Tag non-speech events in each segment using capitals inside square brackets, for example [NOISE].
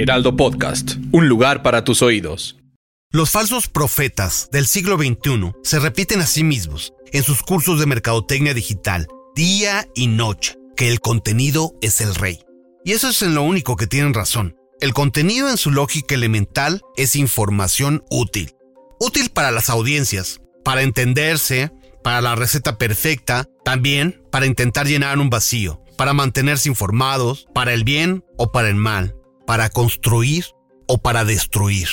Heraldo Podcast, un lugar para tus oídos. Los falsos profetas del siglo XXI se repiten a sí mismos en sus cursos de mercadotecnia digital, día y noche, que el contenido es el rey. Y eso es en lo único que tienen razón. El contenido en su lógica elemental es información útil. Útil para las audiencias, para entenderse, para la receta perfecta, también para intentar llenar un vacío, para mantenerse informados, para el bien o para el mal, para construir o para destruir.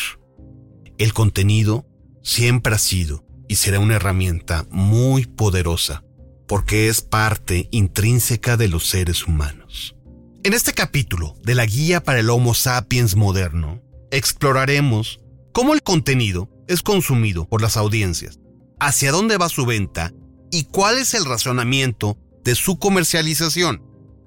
El contenido siempre ha sido y será una herramienta muy poderosa porque es parte intrínseca de los seres humanos. En este capítulo de la Guía para el Homo sapiens moderno, exploraremos cómo el contenido es consumido por las audiencias, hacia dónde va su venta y cuál es el razonamiento de su comercialización.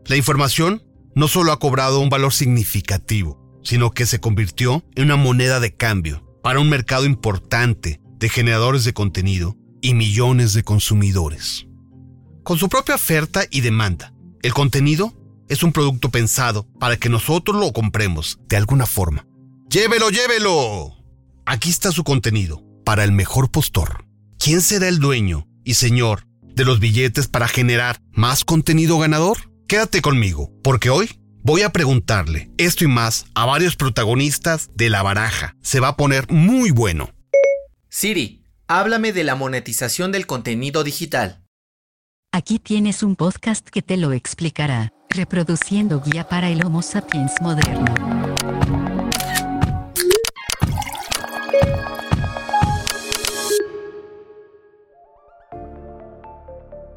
La información no solo ha cobrado un valor significativo, sino que se convirtió en una moneda de cambio para un mercado importante de generadores de contenido y millones de consumidores. Con su propia oferta y demanda, el contenido es un producto pensado para que nosotros lo compremos de alguna forma. ¡Llévelo, llévelo! Aquí está su contenido, para el mejor postor. ¿Quién será el dueño y señor de los billetes para generar más contenido ganador? Quédate conmigo, porque hoy voy a preguntarle esto y más a varios protagonistas de la baraja. Se va a poner muy bueno. Siri, háblame de la monetización del contenido digital. Aquí tienes un podcast que te lo explicará. Reproduciendo guía para el Homo sapiens moderno.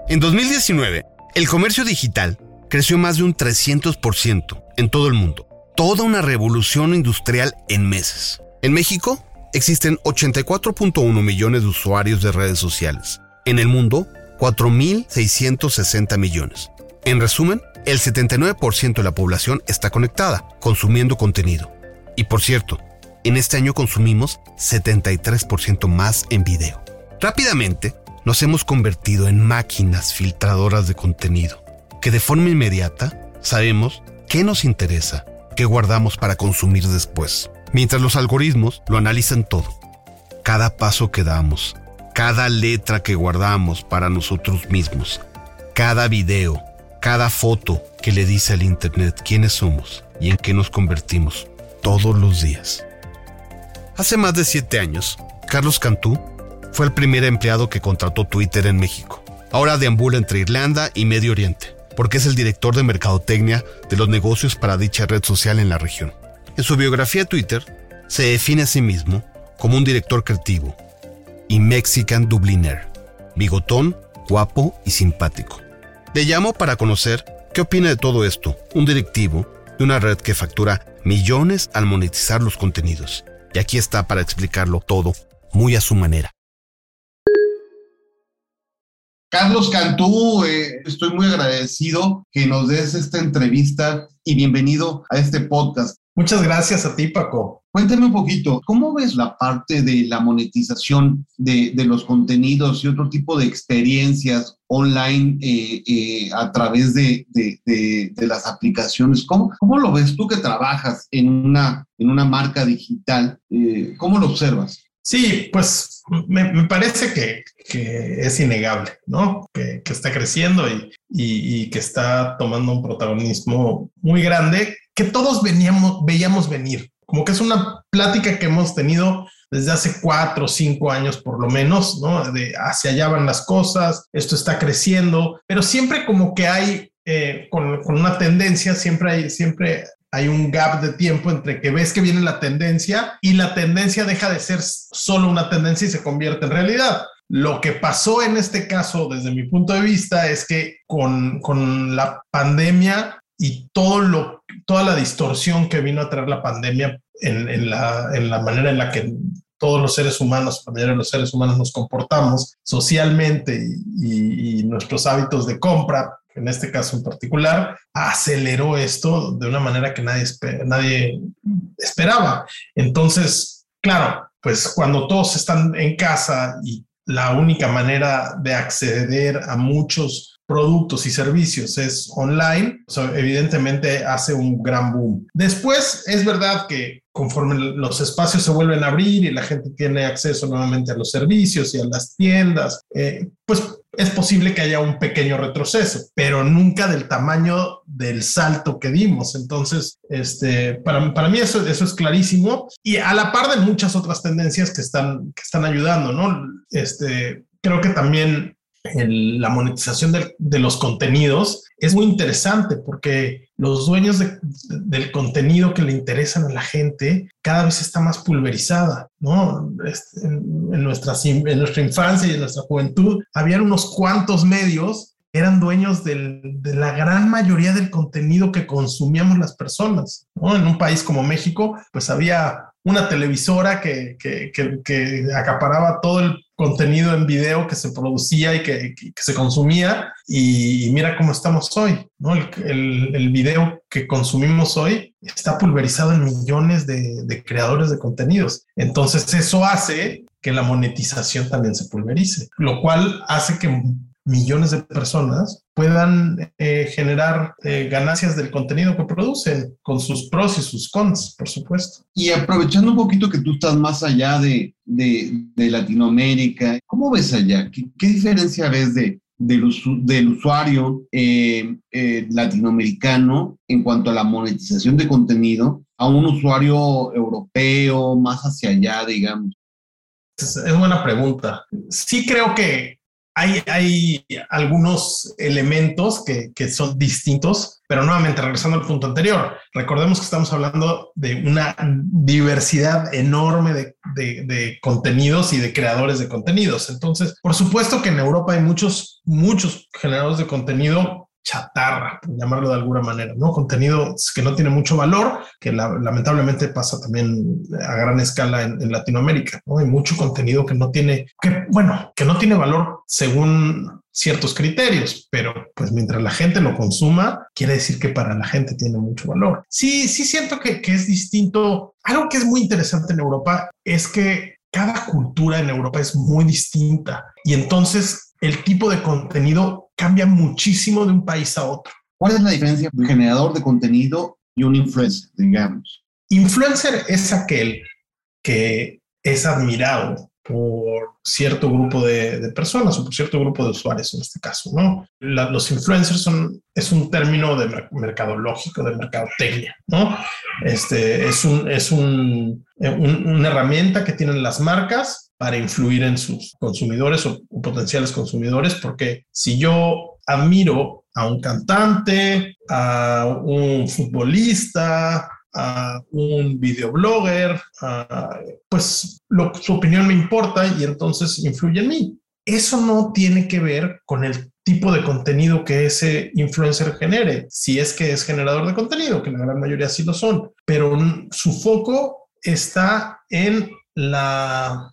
En 2019, el comercio digital creció más de un 300% en todo el mundo. Toda una revolución industrial en meses. En México existen 84.1 millones de usuarios de redes sociales. En el mundo, 4.660 millones. En resumen, el 79% de la población está conectada, consumiendo contenido. Y por cierto, en este año consumimos 73% más en video. Rápidamente, nos hemos convertido en máquinas filtradoras de contenido, que de forma inmediata sabemos qué nos interesa, qué guardamos para consumir después, mientras los algoritmos lo analizan todo. Cada paso que damos, cada letra que guardamos para nosotros mismos, cada video, cada foto que le dice al Internet quiénes somos y en qué nos convertimos todos los días. Hace más de siete años, Carlos Cantú fue el primer empleado que contrató Twitter en México. Ahora deambula entre Irlanda y Medio Oriente, porque es el director de mercadotecnia de los negocios para dicha red social en la región. En su biografía Twitter, se define a sí mismo como un director creativo y Mexican Dubliner, bigotón, guapo y simpático. Le llamo para conocer qué opina de todo esto, un directivo de una red que factura millones al monetizar los contenidos. Y aquí está para explicarlo todo, muy a su manera. Carlos Cantú, eh, estoy muy agradecido que nos des esta entrevista y bienvenido a este podcast. Muchas gracias a ti, Paco. Cuéntame un poquito, ¿cómo ves la parte de la monetización de, los contenidos y otro tipo de experiencias online eh, eh, a través de, las aplicaciones? ¿Cómo, ¿Cómo, lo ves tú que trabajas en una, en una marca digital? ¿Cómo lo observas? Sí, pues me, parece que, es innegable, ¿no? Que, está creciendo y, y, que está tomando un protagonismo muy grande que todos veníamos, veíamos venir. Como que es una plática que hemos tenido desde hace cuatro o cinco años por lo menos, ¿no? De hacia allá van las cosas, esto está creciendo, pero siempre como que hay, eh, con, con, una tendencia, siempre hay, siempre hay un gap de tiempo entre que ves que viene la tendencia y la tendencia deja de ser solo una tendencia y se convierte en realidad. Lo que pasó en este caso, desde mi punto de vista, es que con, con la pandemia y todo lo, toda la distorsión que vino a traer la pandemia en, la, en la manera en la que todos los seres humanos, la mayoría de los seres humanos nos comportamos socialmente y, nuestros hábitos de compra, en este caso en particular, aceleró esto de una manera que nadie, nadie esperaba. Entonces, claro, pues cuando todos están en casa y la única manera de acceder a muchos productos y servicios es online, evidentemente hace un gran boom. Después, es verdad que conforme los espacios se vuelven a abrir y la gente tiene acceso nuevamente a los servicios y a las tiendas, eh, pues es posible que haya un pequeño retroceso, pero nunca del tamaño del salto que dimos. Entonces, este, para, mí eso, eso es clarísimo y a la par de muchas otras tendencias que están, que están ayudando, ¿no? Este, creo que también la monetización de, los contenidos es muy interesante porque los dueños del contenido que le interesan a la gente cada vez está más pulverizada, ¿no? En, nuestra, en nuestra infancia y en nuestra juventud había unos cuantos medios eran dueños de la gran mayoría del contenido que consumíamos las personas. ¿no? En un país como México, pues había una televisora que, que, que, acaparaba todo el contenido en video que se producía y que, se consumía. Y, mira cómo estamos hoy, ¿no? El, video que consumimos hoy está pulverizado en millones de, de creadores de contenidos. Entonces eso hace que la monetización también se pulverice, lo cual hace que millones de personas puedan eh, generar eh, ganancias del contenido que producen con sus pros y sus cons, por supuesto. Y aprovechando un poquito que tú estás más allá de, de, de Latinoamérica, ¿cómo ves allá? ¿Qué, qué diferencia ves de, del, del, usuario eh, latinoamericano en cuanto a la monetización de contenido a un usuario europeo más hacia allá, digamos? Es, es buena pregunta. Sí creo que hay, algunos elementos que, son distintos, pero nuevamente regresando al punto anterior, recordemos que estamos hablando de una diversidad enorme de, de, contenidos y de creadores de contenidos. Entonces, por supuesto que en Europa hay muchos, muchos generadores de contenido chatarra, por llamarlo de alguna manera, ¿no? Contenido que no tiene mucho valor, que lamentablemente pasa también a gran escala en, Latinoamérica, ¿no? Hay mucho contenido que no tiene, que bueno, que no tiene valor según ciertos criterios, pero pues mientras la gente lo consuma, quiere decir que para la gente tiene mucho valor. Sí, sí siento que, que es distinto. Algo que es muy interesante en Europa es que cada cultura en Europa es muy distinta y entonces el tipo de contenido cambia muchísimo de un país a otro. ¿Cuál es la diferencia entre un generador de contenido y un influencer, digamos? Influencer es aquel que es admirado por cierto grupo de, personas o por cierto grupo de usuarios en este caso, ¿no? los influencers son, es un término de mercadológico, de mercadotecnia, ¿no? Este, es un, es un, una herramienta que tienen las marcas para influir en sus consumidores o, potenciales consumidores, porque si yo admiro a un cantante, a un futbolista, a un videoblogger, pues lo, su opinión me importa y entonces influye en mí. Eso no tiene que ver con el tipo de contenido que ese influencer genere, si es que es generador de contenido, que la gran mayoría sí lo son, pero su foco está en la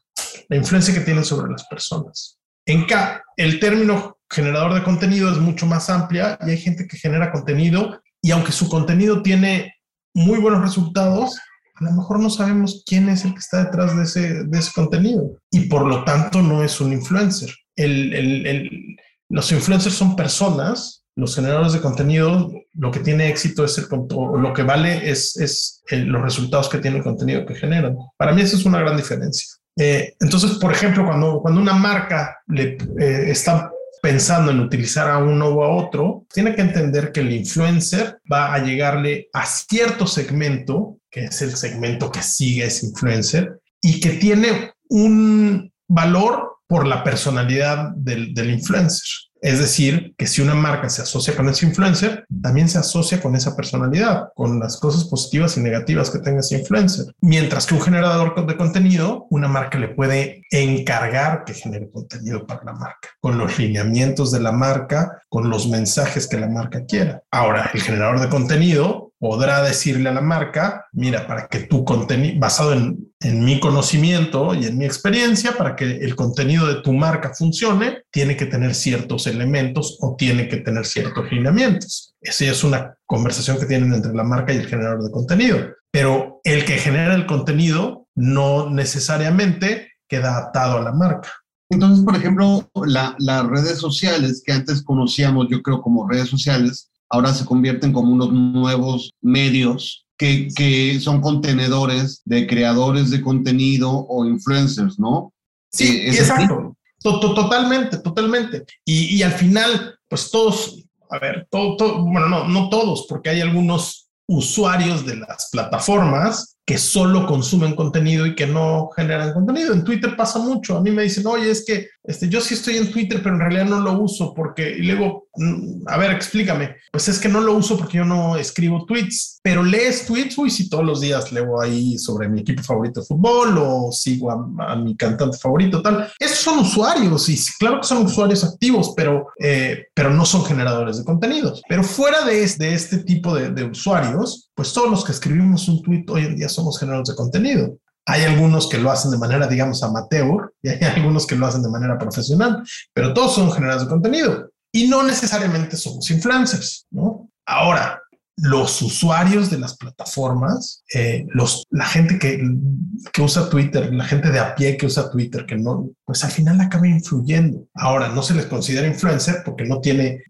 la influencia que tienen sobre las personas. En K, el término generador de contenido es mucho más amplia y hay gente que genera contenido y aunque su contenido tiene muy buenos resultados, a lo mejor no sabemos quién es el que está detrás de ese, de ese contenido y por lo tanto no es un influencer. El, el, el, los influencers son personas, los generadores de contenido, lo que tiene éxito es el lo que vale es, es los resultados que tiene el contenido que generan. Para mí eso es una gran diferencia. Eh, entonces, por ejemplo, cuando, cuando una marca le eh, está pensando en utilizar a uno o a otro, tiene que entender que el influencer va a llegarle a cierto segmento, que es el segmento que sigue ese influencer, y que tiene un valor por la personalidad del, del influencer. Es decir, que si una marca se asocia con ese influencer, también se asocia con esa personalidad, con las cosas positivas y negativas que tenga ese influencer. Mientras que un generador de contenido, una marca le puede encargar que genere contenido para la marca, con los lineamientos de la marca, con los mensajes que la marca quiera. Ahora, el generador de contenido podrá decirle a la marca, mira, para que tu contenido, basado en, mi conocimiento y en mi experiencia, para que el contenido de tu marca funcione, tiene que tener ciertos elementos o tiene que tener ciertos lineamientos. Esa es una conversación que tienen entre la marca y el generador de contenido. Pero el que genera el contenido no necesariamente queda atado a la marca. Entonces, por ejemplo, las redes sociales que antes conocíamos, yo creo, como redes sociales, ahora se convierten como unos nuevos medios que, que son contenedores de creadores de contenido o influencers, ¿no? Sí, eh, exacto. Totalmente, totalmente. Y, y, al final, pues todos, a ver, todo, bueno, no, no todos, porque hay algunos usuarios de las plataformas que solo consumen contenido y que no generan contenido. En Twitter pasa mucho. A mí me dicen, oye, es que este, yo sí estoy en Twitter, pero en realidad no lo uso porque, y luego, mm, a ver, explícame. Pues es que no lo uso porque yo no escribo tweets, pero lees tweets, uy, sí, todos los días leo ahí sobre mi equipo favorito de fútbol o sigo a, mi cantante favorito, tal. Esos son usuarios y claro que son usuarios activos, pero, eh, pero no son generadores de contenidos. Pero fuera de, de este tipo de, de usuarios, pues todos los que escribimos un tweet hoy en día somos generadores de contenido. Hay algunos que lo hacen de manera, digamos, amateur y hay algunos que lo hacen de manera profesional, pero todos son generadores de contenido y no necesariamente somos influencers, ¿no? Ahora, los usuarios de las plataformas, eh, la gente que, que, usa Twitter, la gente de a pie que usa Twitter, que no, pues al final acaba influyendo. Ahora, no se les considera influencer porque no tiene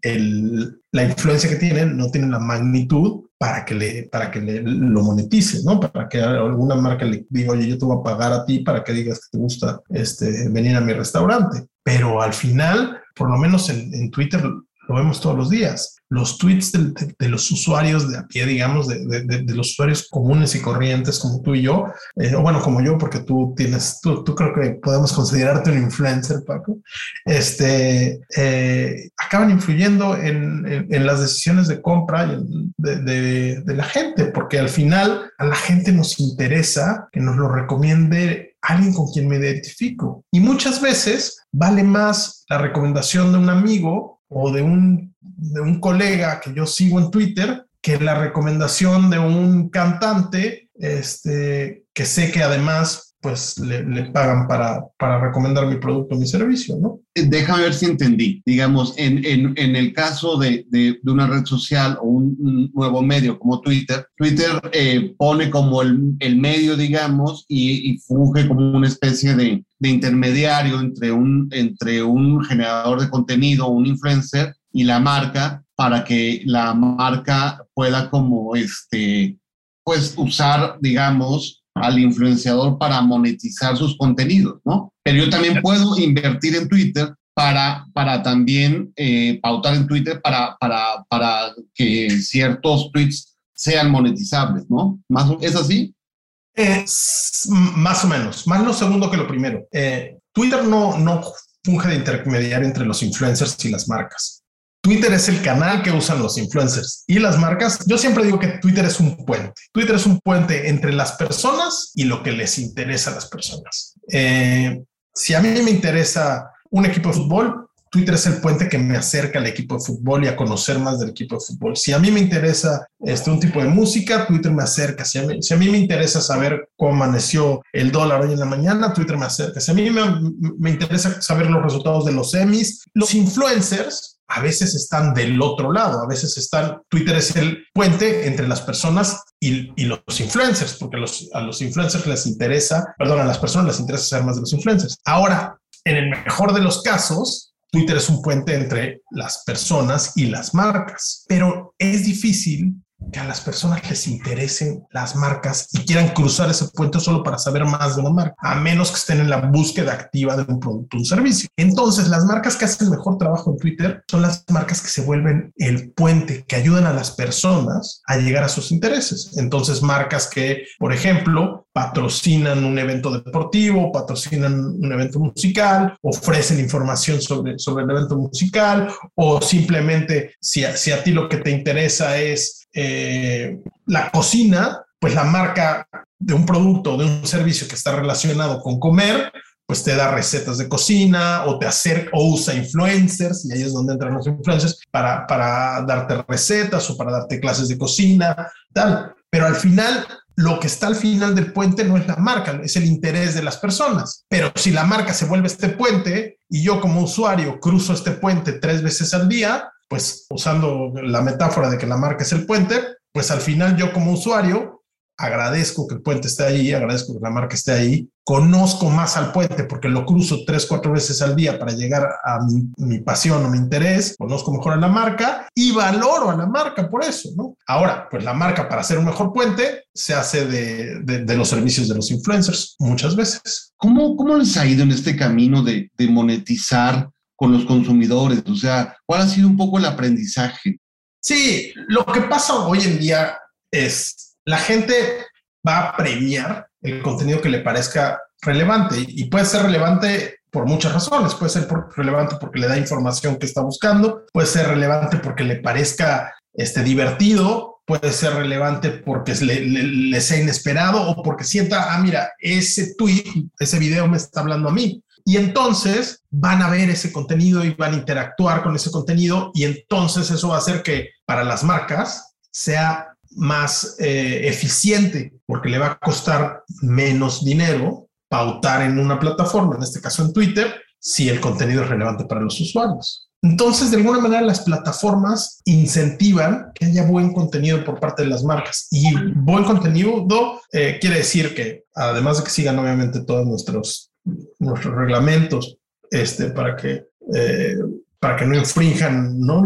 la influencia que tienen, no tiene la magnitud para que le, para que le, lo monetice, ¿no? Para que alguna marca le diga, oye, yo te voy a pagar a ti para que digas que te gusta este, venir a mi restaurante. Pero al final, por lo menos en, en Twitter, lo vemos todos los días los tweets de, los usuarios de a pie, digamos, de, los usuarios comunes y corrientes como tú y yo, eh, o bueno, como yo, porque tú tienes, tú, tú, creo que podemos considerarte un influencer, Paco, este, eh, acaban influyendo en, en, las decisiones de compra de, la gente, porque al final a la gente nos interesa que nos lo recomiende alguien con quien me identifico. Y muchas veces vale más la recomendación de un amigo o de un de un colega que yo sigo en Twitter que la recomendación de un cantante este, que sé que además pues le, pagan para, para, recomendar mi producto, mi servicio, ¿no? Eh, déjame ver si entendí. Digamos, en, en, en el caso de, de, de, una red social o un, nuevo medio como Twitter, Twitter eh, pone como el, el, medio, digamos, y, y funge como una especie de, de, intermediario entre un, entre un generador de contenido, un influencer, y la marca para que la marca pueda como este, pues usar, digamos, al influenciador para monetizar sus contenidos, ¿no? Pero yo también puedo invertir en Twitter para, para también eh, pautar en Twitter para, para, para que ciertos tweets sean monetizables, ¿no? ¿Más, ¿Es así? Más o menos, más lo segundo que lo primero. Eh, Twitter no, no funge de intermediario entre los influencers y las marcas. Twitter es el canal que usan los influencers y las marcas. Yo siempre digo que Twitter es un puente. Twitter es un puente entre las personas y lo que les interesa a las personas. Eh, si a mí me interesa un equipo de fútbol, Twitter es el puente que me acerca al equipo de fútbol y a conocer más del equipo de fútbol. Si a mí me interesa este, un tipo de música, Twitter me acerca. Si a, mí, si a mí me interesa saber cómo amaneció el dólar hoy en la mañana, Twitter me acerca. Si a mí me, me interesa saber los resultados de los semis, los influencers a veces están del otro lado, a veces están, Twitter es el puente entre las personas y, los influencers, porque los, a los influencers les interesa, perdón, a las personas les interesa saber más de los influencers. Ahora, en el mejor de los casos, Twitter es un puente entre las personas y las marcas, pero es difícil que a las personas les interesen las marcas y quieran cruzar ese puente solo para saber más de una marca, a menos que estén en la búsqueda activa de un producto o un servicio. Entonces, las marcas que hacen mejor trabajo en Twitter son las marcas que se vuelven el puente, que ayudan a las personas a llegar a sus intereses. Entonces, marcas que, por ejemplo, patrocinan un evento deportivo, patrocinan un evento musical, ofrecen información sobre, sobre el evento musical o simplemente si si a ti lo que te interesa es eh, la cocina, pues la marca de un producto, de un servicio que está relacionado con comer, pues te da recetas de cocina o te acerca o usa influencers, y ahí es donde entran los influencers, para, para darte recetas o para darte clases de cocina, tal. Pero al final, lo que está al final del puente no es la marca, es el interés de las personas. Pero si la marca se vuelve este puente y yo como usuario cruzo este puente tres veces al día, pues usando la metáfora de que la marca es el puente, pues al final yo como usuario agradezco que el puente esté ahí, agradezco que la marca esté ahí, conozco más al puente porque lo cruzo tres, cuatro veces al día para llegar a mi, pasión o mi interés, conozco mejor a la marca y valoro a la marca por eso. Ahora, pues la marca para hacer un mejor puente se hace de, de, los servicios de los influencers muchas veces. ¿Cómo, ¿Cómo les ha ido en este camino de, de monetizar con los consumidores? O sea, ¿cuál ha sido un poco el aprendizaje? Sí, lo que pasa hoy en día es la gente va a premiar el contenido que le parezca relevante y puede ser relevante por muchas razones. Puede ser relevante porque le da información que está buscando, puede ser relevante porque le parezca este, divertido, puede ser relevante porque le, le, sea inesperado o porque sienta, ah, mira, ese tweet, ese video me está hablando a mí. Y entonces van a ver ese contenido y van a interactuar con ese contenido y entonces eso va a hacer que para las marcas sea más eh, eficiente porque le va a costar menos dinero pautar en una plataforma, en este caso en Twitter, si el contenido es relevante para los usuarios. Entonces, de alguna manera, las plataformas incentivan que haya buen contenido por parte de las marcas. Y buen contenido eh, quiere decir que, además de que sigan obviamente todos nuestros nuestros reglamentos este, para, que, eh, para que no infrinjan ¿no?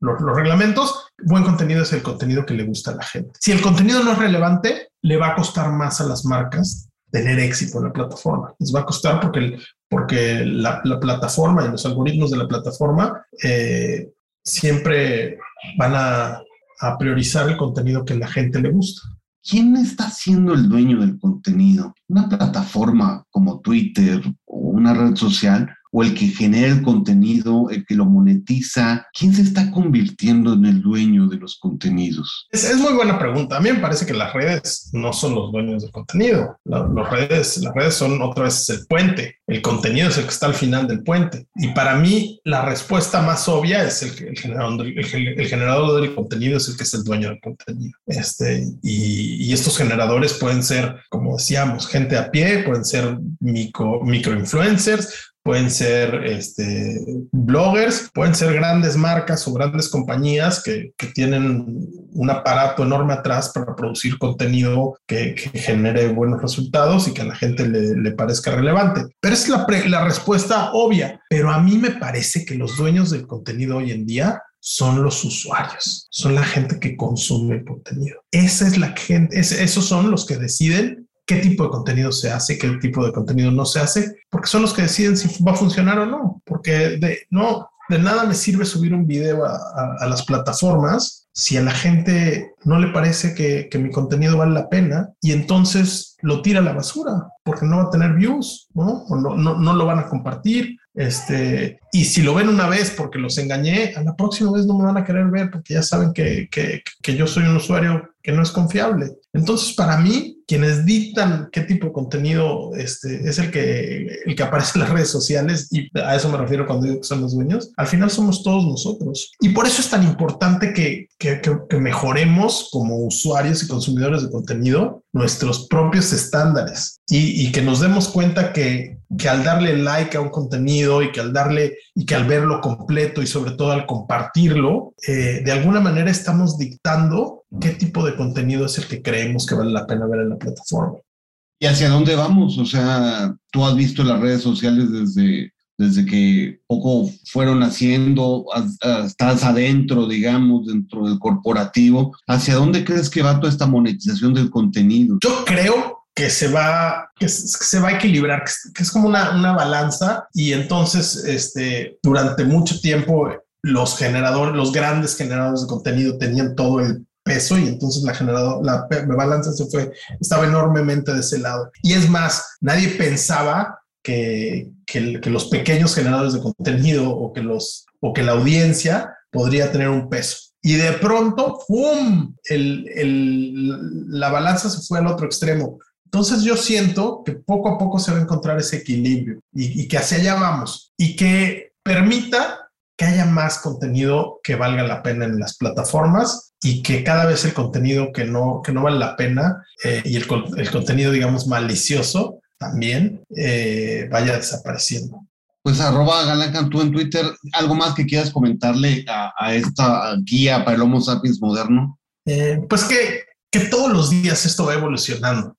Los, reglamentos. Buen contenido es el contenido que le gusta a la gente. Si el contenido no es relevante, le va a costar más a las marcas tener éxito en la plataforma. Les va a costar porque, porque la, la plataforma y los algoritmos de la plataforma eh, siempre van a, a priorizar el contenido que la gente le gusta. ¿Quién está siendo el dueño del contenido? ¿Una plataforma como Twitter o una red social o el que genera el contenido, el que lo monetiza? ¿Quién se está convirtiendo en el dueño de los contenidos? Es, muy buena pregunta. A mí me parece que las redes no son los dueños del contenido. las, redes, las redes son otra vez el puente. El contenido es el que está al final del puente. Y para mí la respuesta más obvia es el, el, generador, el, generador del contenido es el que es el dueño del contenido. Este, y, y estos generadores pueden ser, como decíamos, gente a pie, pueden ser micro, micro influencers, pueden ser este, bloggers, pueden ser grandes marcas o grandes compañías que, que tienen un aparato enorme atrás para producir contenido que, genere buenos resultados y que a la gente le, le parezca relevante. Pero es la, la respuesta obvia, pero a mí me parece que los dueños del contenido hoy en día son los usuarios, son la gente que consume el contenido. Esa es la gente, esos son los que deciden qué tipo de contenido se hace, qué tipo de contenido no se hace, porque son los que deciden si va a funcionar o no, porque de, no, de nada me sirve subir un video a, las plataformas si a la gente no le parece que, que, mi contenido vale la pena y entonces lo tira a la basura porque no va a tener views, ¿no? O no, no, no lo van a compartir. Este, y si lo ven una vez porque los engañé, a la próxima vez no me van a querer ver porque ya saben que, que, que yo soy un usuario que no es confiable. Entonces, para mí, quienes dictan qué tipo de contenido este, es el que, el que aparece en las redes sociales, y a eso me refiero cuando digo que son los dueños, al final somos todos nosotros. Y por eso es tan importante que, que, que mejoremos como usuarios y consumidores de contenido nuestros propios estándares y, y que nos demos cuenta que, que al darle like a un contenido y que al darle y que al verlo completo y sobre todo al compartirlo, eh, de alguna manera estamos dictando qué tipo de contenido es el que creemos que vale la pena ver en la plataforma. ¿Y hacia dónde vamos? O sea, tú has visto las redes sociales desde, desde que poco fueron haciendo, estás adentro, digamos, dentro del corporativo. ¿Hacia dónde crees que va toda esta monetización del contenido? Yo creo que se va, que se va a equilibrar, que es como una, una balanza y entonces este, durante mucho tiempo los generadores, los grandes generadores de contenido tenían todo el peso y entonces la generador, la balanza se fue, estaba enormemente de ese lado. Y es más, nadie pensaba que, que, los pequeños generadores de contenido o que, los, o que la audiencia podría tener un peso. Y de pronto, ¡pum! El, el, la balanza se fue al otro extremo. Entonces yo siento que poco a poco se va a encontrar ese equilibrio y, y que hacia allá vamos y que permita que haya más contenido que valga la pena en las plataformas y que cada vez el contenido que no, que no vale la pena eh, y el, el, contenido, digamos, malicioso también eh, vaya desapareciendo. Pues arroba Galán tú en Twitter, ¿algo más que quieras comentarle a, a esta guía para el Homo sapiens moderno? Eh, pues que, que todos los días esto va evolucionando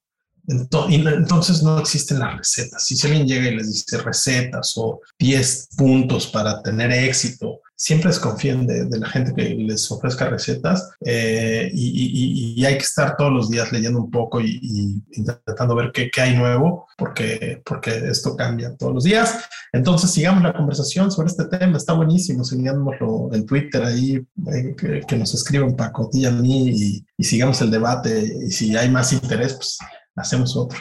entonces no existen las recetas. Si alguien llega y les dice recetas o 10 puntos para tener éxito, siempre desconfíen de, de la gente que les ofrezca recetas eh, y, hay que estar todos los días leyendo un poco y, intentando ver qué, hay nuevo, porque, porque esto cambia todos los días. Entonces sigamos la conversación sobre este tema, está buenísimo, sigámoslo en Twitter ahí, eh, que, nos escriban Paco, y a mí y, y sigamos el debate y si hay más interés, pues hacemos otro.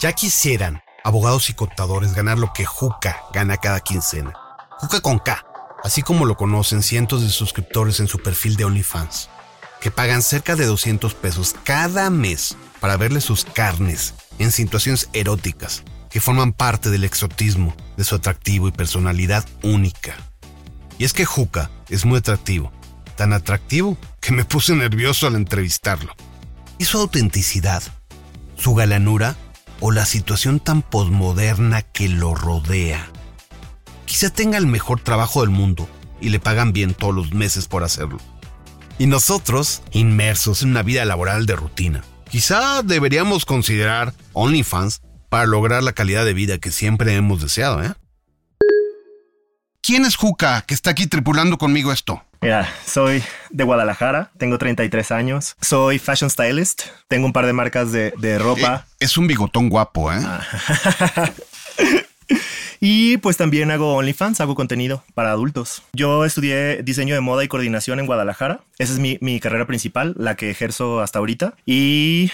Ya quisieran abogados y contadores ganar lo que Juca gana cada quincena. Juca con K, así como lo conocen cientos de suscriptores en su perfil de OnlyFans, que pagan cerca de 200 pesos cada mes para verle sus carnes en situaciones eróticas que forman parte del exotismo de su atractivo y personalidad única. Y es que Juca es muy atractivo, tan atractivo que me puse nervioso al entrevistarlo su autenticidad, su galanura o la situación tan posmoderna que lo rodea. Quizá tenga el mejor trabajo del mundo y le pagan bien todos los meses por hacerlo. Y nosotros, inmersos en una vida laboral de rutina. Quizá deberíamos considerar OnlyFans para lograr la calidad de vida que siempre hemos deseado, ¿eh? ¿Quién es Juca que está aquí tripulando conmigo esto? Mira, soy de Guadalajara, tengo 33 años, soy fashion stylist, tengo un par de marcas de, ropa. Eh, es un bigotón guapo, ¿eh? Ah. [LAUGHS] Y pues también hago OnlyFans, hago contenido para adultos. Yo estudié diseño de moda y coordinación en Guadalajara. Esa es mi, mi carrera principal, la que ejerzo hasta ahorita. Y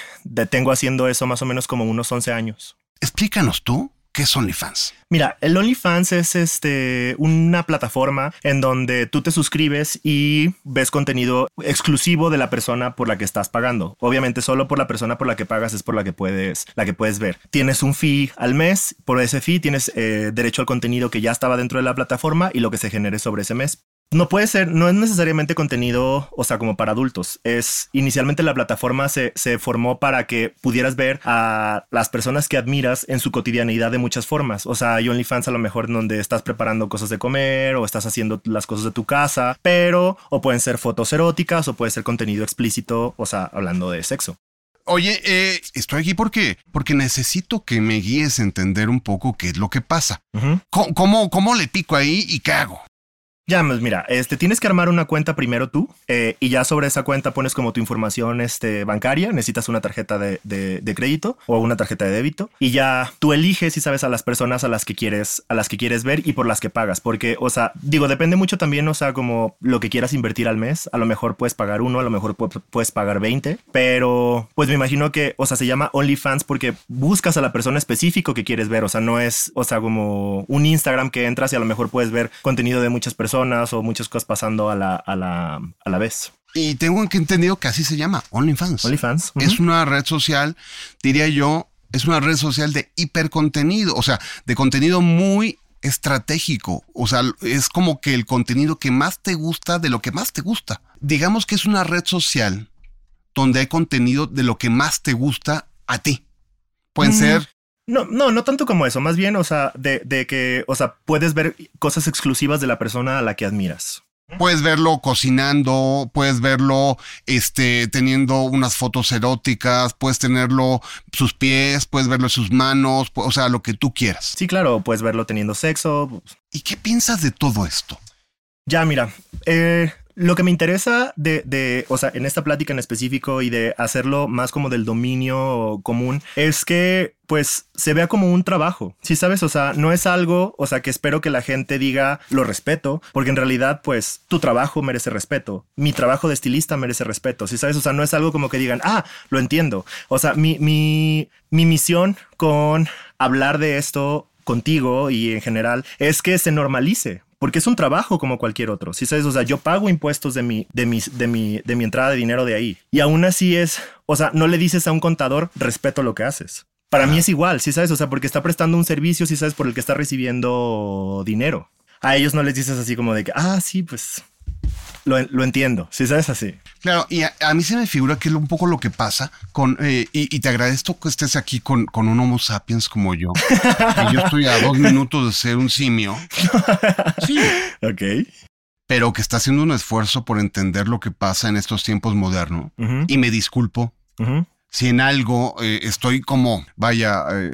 tengo haciendo eso más o menos como unos 11 años. Explícanos tú ¿Qué es OnlyFans? Mira, el OnlyFans es este, una plataforma en donde tú te suscribes y ves contenido exclusivo de la persona por la que estás pagando. Obviamente solo por la persona por la que pagas es por la que puedes, la que puedes ver. Tienes un fee al mes, por ese fee tienes eh, derecho al contenido que ya estaba dentro de la plataforma y lo que se genere sobre ese mes. No puede ser, no es necesariamente contenido, o sea, como para adultos. Es inicialmente la plataforma se, se, formó para que pudieras ver a las personas que admiras en su cotidianidad de muchas formas. O sea, hay OnlyFans a lo mejor donde estás preparando cosas de comer o estás haciendo las cosas de tu casa, pero o pueden ser fotos eróticas o puede ser contenido explícito, o sea, hablando de sexo. Oye, eh, estoy aquí porque, porque necesito que me guíes a entender un poco qué es lo que pasa. ¿Cómo, cómo le pico ahí y qué hago? Ya, pues mira, este, tienes que armar una cuenta primero tú eh, y ya sobre esa cuenta pones como tu información este, bancaria, necesitas una tarjeta de, de, crédito o una tarjeta de débito y ya tú eliges y sabes a las personas a las que quieres, a las que quieres ver y por las que pagas, porque, o sea, digo, depende mucho también, o sea, como lo que quieras invertir al mes, a lo mejor puedes pagar uno, a lo mejor puedes pagar 20, pero pues me imagino que, o sea, se llama OnlyFans porque buscas a la persona específico que quieres ver, o sea, no es, o sea, como un Instagram que entras y a lo mejor puedes ver contenido de muchas personas o muchas cosas pasando a la, a la, a la vez. Y tengo entendido que así se llama, OnlyFans. OnlyFans. Es una red social, diría yo, es una red social de hipercontenido, o sea, de contenido muy estratégico. O sea, es como que el contenido que más te gusta de lo que más te gusta. Digamos que es una red social donde hay contenido de lo que más te gusta a ti. Pueden mm. ser no, no, no tanto como eso, más bien, o sea, de, de, que, o sea, puedes ver cosas exclusivas de la persona a la que admiras. Puedes verlo cocinando, puedes verlo este, teniendo unas fotos eróticas, puedes tenerlo sus pies, puedes verlo sus manos, o sea, lo que tú quieras. Sí, claro, puedes verlo teniendo sexo. ¿Y qué piensas de todo esto? Ya, mira, eh, lo que me interesa de, de, o sea, en esta plática en específico y de hacerlo más como del dominio común es que pues se vea como un trabajo. Si sabes, o sea, no es algo, o sea, que espero que la gente diga lo respeto, porque en realidad, pues tu trabajo merece respeto. Mi trabajo de estilista merece respeto. Si sabes, o sea, no es algo como que digan, ah, lo entiendo. O sea, mi, mi, mi misión con hablar de esto contigo y en general es que se normalice, porque es un trabajo como cualquier otro. Si sabes, o sea, yo pago impuestos de mi, de mi, de mi, de mi entrada de dinero de ahí. Y aún así es, o sea, no le dices a un contador, respeto lo que haces. Para mí es igual, si sabes, o sea, porque está prestando un servicio, si sabes, por el que está recibiendo dinero. A ellos no les dices así como de que, ah, sí, pues lo, entiendo, si sabes así. Claro, y a, mí se me figura que es un poco lo que pasa con, eh, y, te agradezco que estés aquí con, con un Homo sapiens como yo. y yo estoy a dos minutos de ser un simio. [LAUGHS] Sí. Ok. Pero que está haciendo un esfuerzo por entender lo que pasa en estos tiempos modernos. Y me disculpo si en algo eh, estoy como, vaya, eh,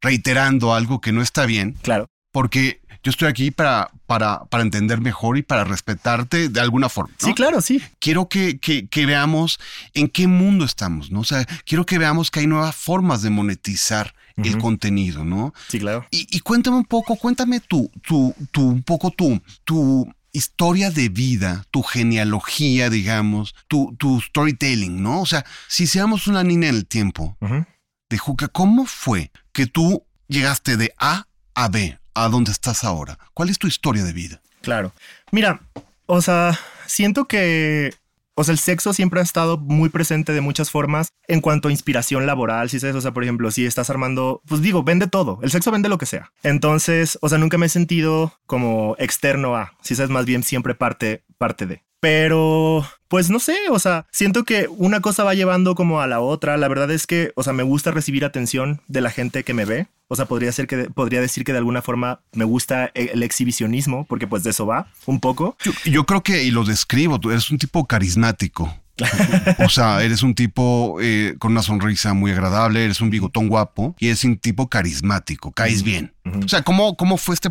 reiterando algo que no está bien. Claro. Porque yo estoy aquí para, para, para entender mejor y para respetarte de alguna forma. Sí, claro, sí. Quiero que, que, veamos en qué mundo estamos, ¿no? O sea, quiero que veamos que hay nuevas formas de monetizar el contenido, ¿no? Sí, claro. Y, cuéntame un poco, cuéntame tú, tú, tú, un poco tú, tu historia de vida, tu genealogía, digamos, tu, tu storytelling, ¿no? O sea, si seamos una niña en el tiempo de Juca, ¿cómo fue que tú llegaste de A a B? A dónde estás ahora? ¿Cuál es tu historia de vida? Claro. Mira, o sea, siento que o sea, el sexo siempre ha estado muy presente de muchas formas en cuanto a inspiración laboral, si sabes, o sea, por ejemplo, si estás armando, pues digo, vende todo, el sexo vende lo que sea. Entonces, o sea, nunca me he sentido como externo a, si sabes, más bien siempre parte, parte de. Pero, pues no sé, o sea, siento que una cosa va llevando como a la otra. La verdad es que, o sea, me gusta recibir atención de la gente que me ve. O sea, podría ser que podría decir que de alguna forma me gusta el exhibicionismo, porque pues de eso va un poco. Yo, creo que, y lo describo, tú eres un tipo carismático. [LAUGHS] o sea, eres un tipo eh, con una sonrisa muy agradable, eres un bigotón guapo y eres un tipo carismático, caes bien. O sea, ¿cómo, ¿cómo fue este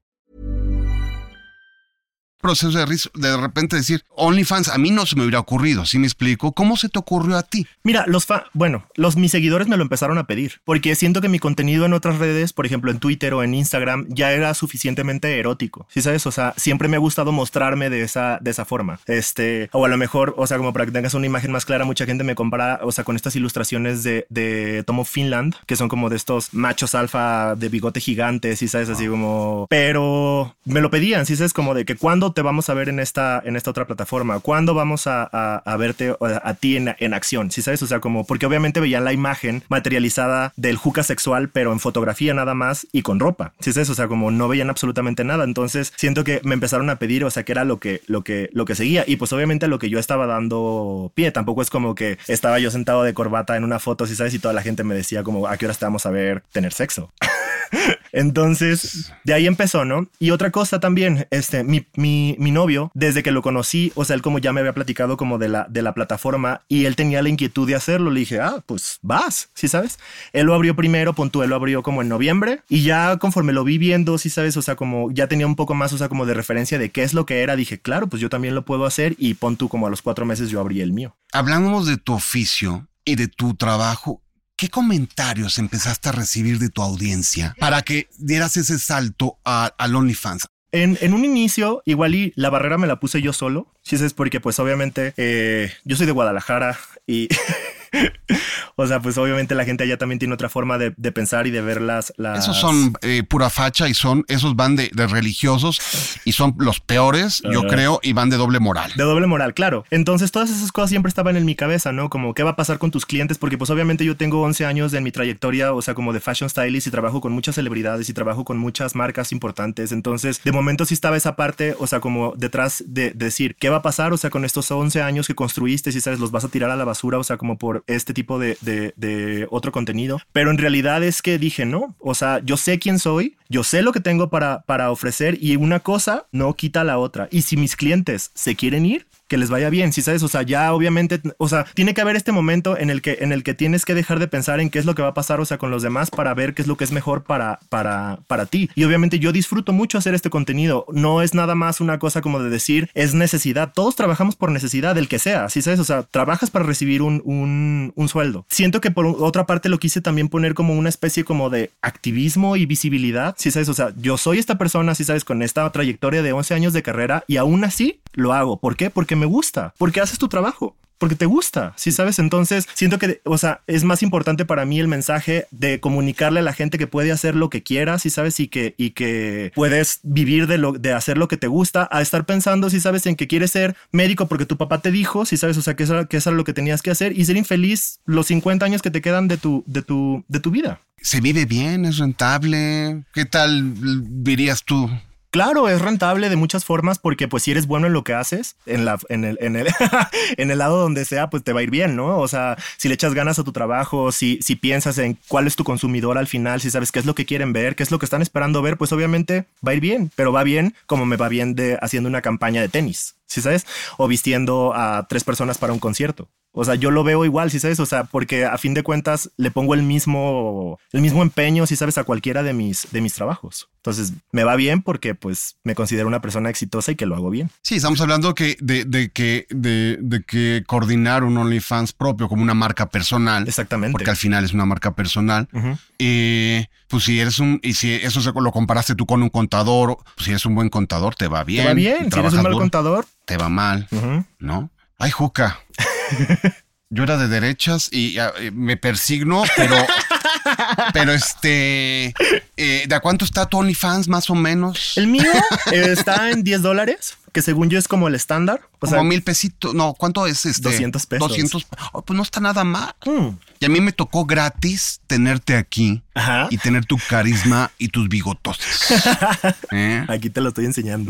Proceso de, de repente decir, OnlyFans, a mí no se me hubiera ocurrido, ¿sí me explico? ¿Cómo se te ocurrió a ti? Mira, los fa bueno, los mis seguidores me lo empezaron a pedir, porque siento que mi contenido en otras redes, por ejemplo en Twitter o en Instagram, ya era suficientemente erótico, ¿sí sabes? O sea, siempre me ha gustado mostrarme de esa, de esa forma. Este, o a lo mejor, o sea, como para que tengas una imagen más clara, mucha gente me compara, o sea, con estas ilustraciones de, de Tomo Finland, que son como de estos machos alfa de bigote gigante, ¿sí sabes? Así como, pero me lo pedían, ¿sí sabes? Como de que cuando te vamos a ver en esta, en esta otra plataforma? ¿Cuándo vamos a, a, verte a, ti en, en, acción? ¿Sí sabes? O sea, como, porque obviamente veían la imagen materializada del juca sexual, pero en fotografía nada más y con ropa. ¿Sí sabes? O sea, como no veían absolutamente nada. Entonces siento que me empezaron a pedir, o sea, que era lo que, lo que, lo que seguía. Y pues obviamente lo que yo estaba dando pie, tampoco es como que estaba yo sentado de corbata en una foto, ¿sí sabes? Y toda la gente me decía como, ¿a qué hora te vamos a ver tener sexo? Entonces, de ahí empezó, ¿no? Y otra cosa también, este, mi, mi, mi, novio, desde que lo conocí, o sea, él como ya me había platicado como de la, de la plataforma y él tenía la inquietud de hacerlo, le dije, ah, pues vas, ¿sí sabes? Él lo abrió primero, punto, él lo abrió como en noviembre y ya conforme lo vi viendo, ¿sí sabes? O sea, como ya tenía un poco más, o sea, como de referencia de qué es lo que era, dije, claro, pues yo también lo puedo hacer y pon tú como a los cuatro meses yo abrí el mío. Hablamos de tu oficio y de tu trabajo. ¿Qué comentarios empezaste a recibir de tu audiencia para que dieras ese salto al OnlyFans? En, en, un inicio, igual y la barrera me la puse yo solo. Si es porque, pues obviamente, eh, yo soy de Guadalajara y [LAUGHS] [LAUGHS] o sea, pues obviamente la gente allá también tiene otra forma de, pensar y de ver las... Esos son eh, pura facha y son, esos van de, religiosos y son los peores, yo creo, y van de doble moral. De doble moral, claro. Entonces todas esas cosas siempre estaban en mi cabeza, ¿no? Como qué va a pasar con tus clientes, porque pues obviamente yo tengo 11 años en mi trayectoria, o sea, como de fashion stylist y trabajo con muchas celebridades y trabajo con muchas marcas importantes. Entonces, de momento sí estaba esa parte, o sea, como detrás de, decir, ¿qué va a pasar? O sea, con estos 11 años que construiste, si sabes, los vas a tirar a la basura, o sea, como por este tipo de, de, otro contenido. Pero en realidad es que dije, no, o sea, yo sé quién soy, yo sé lo que tengo para, para ofrecer y una cosa no quita la otra. Y si mis clientes se quieren ir, que les vaya bien, si sabes, o sea, ya obviamente, o sea, tiene que haber este momento en el que en el que tienes que dejar de pensar en qué es lo que va a pasar, o sea, con los demás para ver qué es lo que es mejor para para para ti. Y obviamente yo disfruto mucho hacer este contenido, no es nada más una cosa como de decir es necesidad, todos trabajamos por necesidad del que sea, si sabes, o sea, trabajas para recibir un, un, un sueldo. Siento que por otra parte lo quise también poner como una especie como de activismo y visibilidad, si sabes, o sea, yo soy esta persona, si sabes, con esta trayectoria de 11 años de carrera y aún así lo hago. ¿Por qué? Porque me gusta, porque haces tu trabajo porque te gusta, ¿sí sabes? Entonces, siento que, o sea, es más importante para mí el mensaje de comunicarle a la gente que puede hacer lo que quiera, ¿sí sabes? Y que, y que puedes vivir de, lo, de hacer lo que te gusta, a estar pensando, ¿sí sabes? En que quieres ser médico porque tu papá te dijo, ¿sí sabes? O sea, que eso, que eso era lo que tenías que hacer y ser infeliz los 50 años que te quedan de tu, de tu, de tu vida. ¿Se vive bien? ¿Es rentable? ¿Qué tal dirías tú? Claro, es rentable de muchas formas porque pues si eres bueno en lo que haces, en, la, en, el, en, el, [LAUGHS] en el lado donde sea, pues te va a ir bien, ¿no? O sea, si le echas ganas a tu trabajo, si, si piensas en cuál es tu consumidor al final, si sabes qué es lo que quieren ver, qué es lo que están esperando ver, pues obviamente va a ir bien, pero va bien como me va bien de haciendo una campaña de tenis, ¿sí sabes? O vistiendo a tres personas para un concierto. O sea, yo lo veo igual, si sabes, o sea, porque a fin de cuentas le pongo el mismo, el mismo empeño, si sabes, a cualquiera de mis, de mis trabajos. Entonces me va bien porque pues me considero una persona exitosa y que lo hago bien. Sí, estamos hablando que de, de que de, de, que coordinar un OnlyFans propio como una marca personal. Exactamente. Porque al final es una marca personal. Y pues si eres un, y si eso lo comparaste tú con un contador, pues si eres un buen contador, te va bien. Te va bien. Si eres un mal contador, te va mal. ¿No? Ay, Juca. [LAUGHS] Yo era de derechas y me persigno, pero, pero este, eh, ¿de a cuánto está tu OnlyFans más o menos? El mío eh, está en 10 dólares, que según yo es como el estándar. O como mil pesitos, no, ¿cuánto es este? 200 pesos. 200, pues no está nada mal. Mm. Y a mí me tocó gratis tenerte aquí y tener tu carisma y tus bigotos. [LAUGHS] ¿Eh? Aquí te lo estoy enseñando.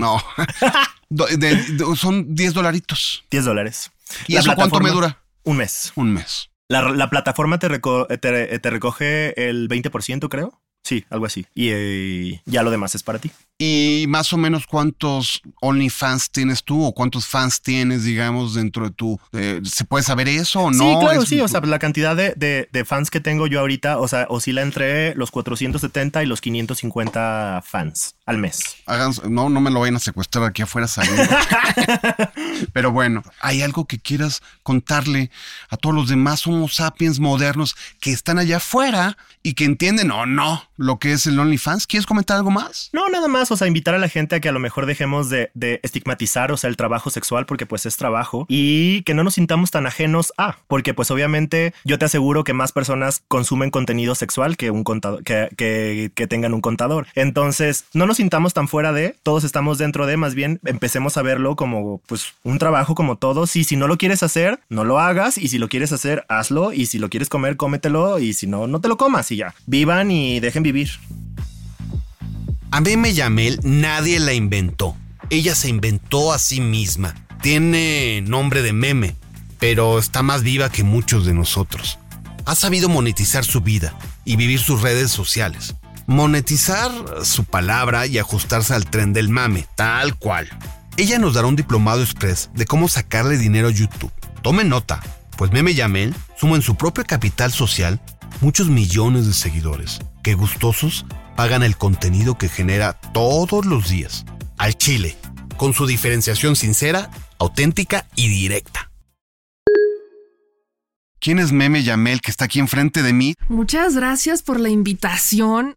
No, [LAUGHS] son 10 dolaritos. 10 dólares. ¿Y eso cuánto me dura? Un mes. Un mes. La, plataforma te, te, recoge el 20%, creo. Sí, algo así. Y eh, ya lo demás es para ti. ¿Y más o menos cuántos OnlyFans tienes tú o cuántos fans tienes, digamos, dentro de tu... Eh, ¿Se puede saber eso o no? Sí, claro, sí. O sea, la cantidad de, de, fans que tengo yo ahorita, o sea, oscila entre los 470 y los 550 fans al mes. no, no me lo vayan a secuestrar aquí afuera saliendo. [LAUGHS] Pero bueno, ¿hay algo que quieras contarle a todos los demás Homo sapiens modernos que están allá afuera y que entienden o no lo que es el OnlyFans? ¿Quieres comentar algo más? No, nada más o sea, invitar a la gente a que a lo mejor dejemos de, estigmatizar, o sea, el trabajo sexual, porque pues es trabajo, y que no nos sintamos tan ajenos a, porque pues obviamente yo te aseguro que más personas consumen contenido sexual que un contador, que, que, tengan un contador. Entonces, no nos sintamos tan fuera de, todos estamos dentro de, más bien empecemos a verlo como pues un trabajo como todos, y si no lo quieres hacer, no lo hagas, y si lo quieres hacer, hazlo, y si lo quieres comer, cómetelo, y si no, no te lo comas, y ya. Vivan y dejen vivir. A Meme Yamel nadie la inventó. Ella se inventó a sí misma. Tiene nombre de meme, pero está más viva que muchos de nosotros. Ha sabido monetizar su vida y vivir sus redes sociales. monetizar su palabra y ajustarse al tren del mame, tal cual. Ella nos dará un diplomado express de cómo sacarle dinero a YouTube. Tome nota, pues Meme Yamel suma en su propio capital social muchos millones de seguidores que gustosos pagan el contenido que genera todos los días. Al Chile, con su diferenciación sincera, auténtica y directa. ¿Quién es Meme Yamel que está aquí enfrente de mí? Muchas gracias por la invitación.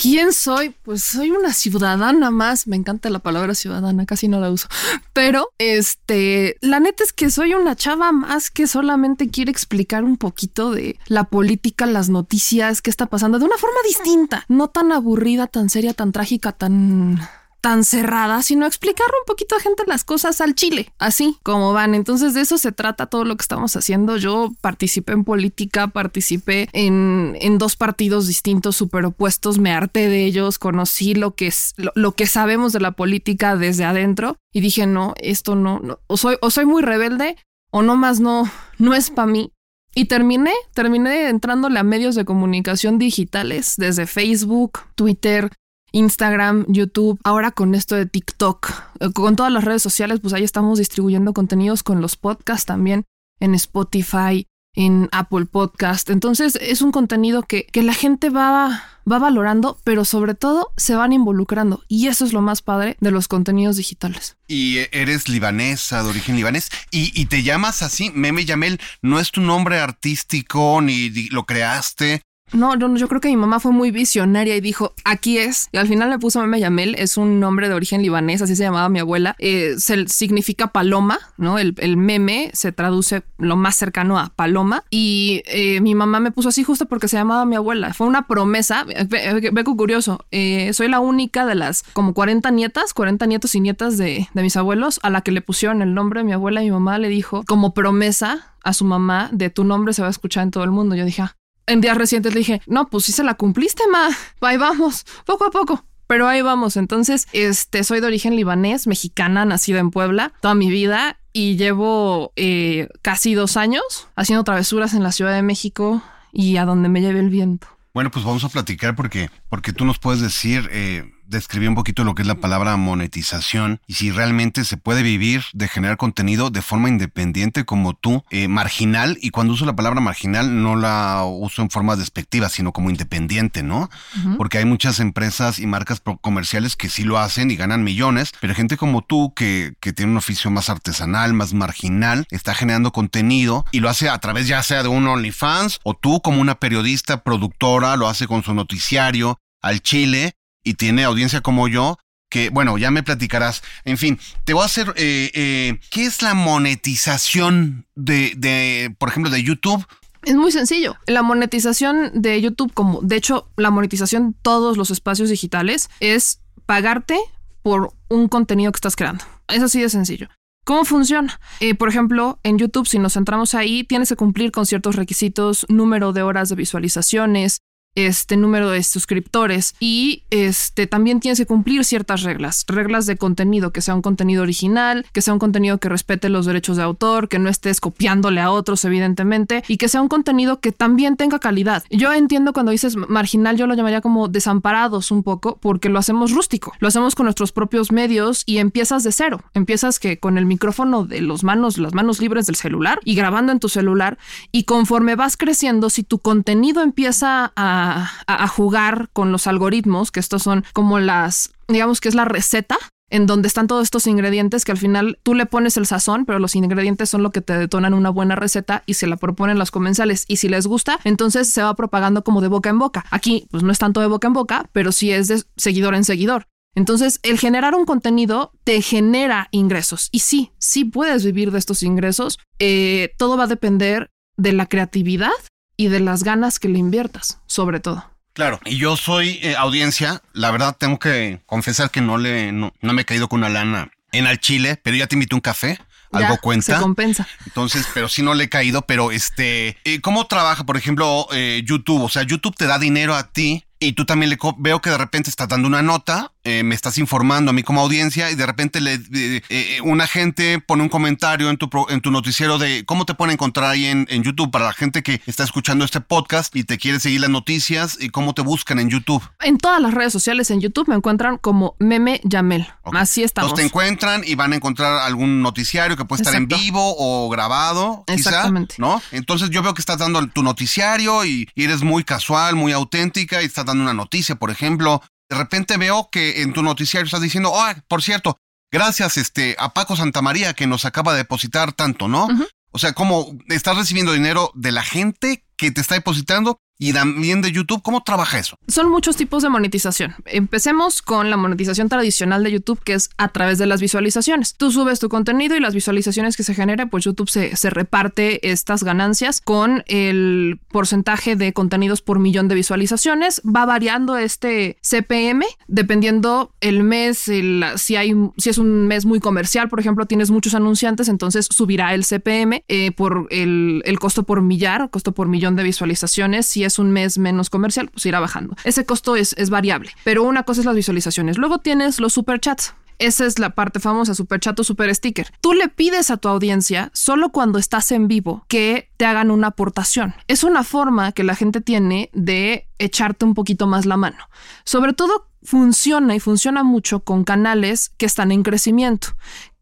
¿Quién soy? Pues soy una ciudadana más. Me encanta la palabra ciudadana, casi no la uso. Pero, este, la neta es que soy una chava más que solamente quiere explicar un poquito de la política, las noticias, qué está pasando de una forma distinta, no tan aburrida, tan seria, tan trágica, tan tan cerrada, sino explicarle un poquito a gente las cosas al chile, así como van. Entonces de eso se trata todo lo que estamos haciendo. Yo participé en política, participé en, en dos partidos distintos, súper opuestos, me harté de ellos, conocí lo que, es, lo, que sabemos de la política desde adentro y dije, no, esto no, soy, o soy muy rebelde o no más no, no es para mí. Y terminé, terminé entrándole a medios de comunicación digitales, desde Facebook, Twitter, Instagram, YouTube, ahora con esto de TikTok, eh, con todas las redes sociales, pues ahí estamos distribuyendo contenidos con los podcasts también en Spotify, en Apple Podcast. Entonces es un contenido que, que la gente va, va valorando, pero sobre todo se van involucrando. Y eso es lo más padre de los contenidos digitales. Y eres libanesa, de origen libanés, y, y te llamas así, Meme Yamel, no es tu nombre artístico ni lo creaste, no, no, yo creo que mi mamá fue muy visionaria y dijo, aquí es. Y al final me puso Meme Yamel, es un nombre de origen libanés, así se llamaba mi abuela. Eh, se, significa paloma, ¿no? El, meme se traduce lo más cercano a paloma. Y eh, mi mamá me puso así justo porque se llamaba mi abuela. Fue una promesa. Ve, ve, curioso. Eh, soy la única de las como 40 nietas, 40 nietos y nietas de, de mis abuelos a la que le pusieron el nombre de mi abuela. Y mi mamá le dijo como promesa a su mamá de tu nombre se va a escuchar en todo el mundo. Yo dije, ah, en días recientes le dije, no, pues sí se la cumpliste, ma. Ahí vamos, poco a poco. Pero ahí vamos. Entonces, este, soy de origen libanés, mexicana, nacida en Puebla toda mi vida y llevo eh, casi dos años haciendo travesuras en la Ciudad de México y a donde me lleve el viento. Bueno, pues vamos a platicar porque, porque tú nos puedes decir eh, describí un poquito lo que es la palabra monetización y si realmente se puede vivir de generar contenido de forma independiente como tú, eh, marginal, y cuando uso la palabra marginal no la uso en forma despectiva, sino como independiente, ¿no? Porque hay muchas empresas y marcas comerciales que sí lo hacen y ganan millones, pero gente como tú que, que tiene un oficio más artesanal, más marginal, está generando contenido y lo hace a través ya sea de un OnlyFans o tú como una periodista, productora, lo hace con su noticiario al Chile y tiene audiencia como yo, que bueno, ya me platicarás. En fin, te voy a hacer, eh, eh, ¿qué es la monetización de, de, por ejemplo, de YouTube? Es muy sencillo. La monetización de YouTube, como de hecho la monetización de todos los espacios digitales, es pagarte por un contenido que estás creando. Es así de sencillo. ¿Cómo funciona? Eh, por ejemplo, en YouTube, si nos centramos ahí, tienes que cumplir con ciertos requisitos, número de horas de visualizaciones, este número de suscriptores y este también tienes que cumplir ciertas reglas, reglas de contenido, que sea un contenido original, que sea un contenido que respete los derechos de autor, que no estés copiándole a otros evidentemente y que sea un contenido que también tenga calidad. Yo entiendo cuando dices marginal, yo lo llamaría como desamparados un poco porque lo hacemos rústico, lo hacemos con nuestros propios medios y empiezas de cero, empiezas que con el micrófono de los manos, las manos libres del celular y grabando en tu celular y conforme vas creciendo, si tu contenido empieza a a, jugar con los algoritmos, que estos son como las, digamos que es la receta en donde están todos estos ingredientes que al final tú le pones el sazón, pero los ingredientes son lo que te detonan una buena receta y se la proponen los comensales y si les gusta, entonces se va propagando como de boca en boca. Aquí pues no es tanto de boca en boca, pero sí es de seguidor en seguidor. Entonces, el generar un contenido te genera ingresos. Y sí, sí puedes vivir de estos ingresos. Eh, todo va a depender de la creatividad y de las ganas que le inviertas, sobre todo. Claro, y yo soy eh, audiencia, la verdad tengo que confesar que no le no, me he caído con una lana en al Chile, pero ya te invité un café. Algo cuenta. Se compensa. Entonces, pero sí no le he caído, pero este, eh, ¿cómo trabaja, por ejemplo, eh, YouTube? O sea, YouTube te da dinero a ti y tú también le veo que de repente estás dando una nota, eh, me estás informando a mí como audiencia y de repente le, eh, eh, una gente pone un comentario en tu, pro- en tu noticiero de cómo te pueden encontrar ahí en, en YouTube para la gente que está escuchando este podcast y te quiere seguir las noticias y cómo te buscan en YouTube. En todas las redes sociales en YouTube me encuentran como Meme Yamel. Así estamos. Entonces te encuentran y van a encontrar algún noticiario que puede estar Exacto. en vivo o grabado, quizá, Exactamente. ¿no? Entonces yo veo que estás dando tu noticiario y, y eres muy casual, muy auténtica y estás dando una noticia, por ejemplo. De repente veo que en tu noticiario estás diciendo, oh, por cierto, gracias este, a Paco Santamaría que nos acaba de depositar tanto, ¿no? O sea, como estás recibiendo dinero de la gente que te está depositando y también de YouTube, ¿cómo trabaja eso? Son muchos tipos de monetización. Empecemos con la monetización tradicional de YouTube, que es a través de las visualizaciones. Tú subes tu contenido y las visualizaciones que se generen, pues YouTube se, se reparte estas ganancias con el porcentaje de contenidos por millón de visualizaciones. Va variando este CPM dependiendo el mes, el- si, hay, si es un mes muy comercial, por ejemplo, tienes muchos anunciantes, entonces subirá el CPM eh, por el, el costo por millar, costo por millón de visualizaciones. Si un mes menos comercial, pues irá bajando. Ese costo es, es variable, pero una cosa es las visualizaciones. Luego tienes los superchats. Esa es la parte famosa, super chat o super sticker. Tú le pides a tu audiencia solo cuando estás en vivo que te hagan una aportación. Es una forma que la gente tiene de echarte un poquito más la mano. Sobre todo funciona y funciona mucho con canales que están en crecimiento,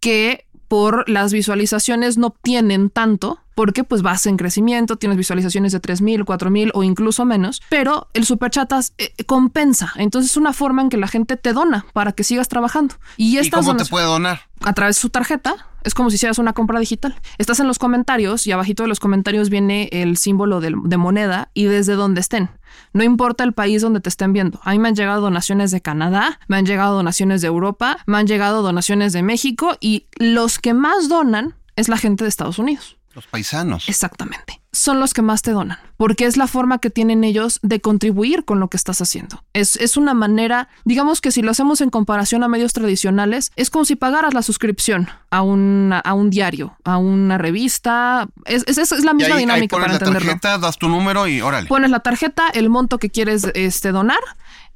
que por las visualizaciones no obtienen tanto porque pues vas en crecimiento, tienes visualizaciones de 3000, 4000 o incluso menos, pero el superchatas eh, compensa. Entonces es una forma en que la gente te dona para que sigas trabajando. Y ¿Y estas cómo te puede donar? a través de su tarjeta. Es como si hicieras una compra digital. Estás en los comentarios y abajito de los comentarios viene el símbolo del- de, moneda y desde donde estén. No importa el país donde te estén viendo. A mí me han llegado donaciones de Canadá, me han llegado donaciones de Europa, me han llegado donaciones de México y los que más donan es la gente de Estados Unidos. Los paisanos. Exactamente. Son los que más te donan, porque es la forma que tienen ellos de contribuir con lo que estás haciendo. Es, es una manera, digamos que si lo hacemos en comparación a medios tradicionales, es como si pagaras la suscripción a un, a un diario, a una revista. Es, es, es la misma ahí dinámica pones para la entenderlo. tarjeta, das tu número y órale. Pones la tarjeta, el monto que quieres este, donar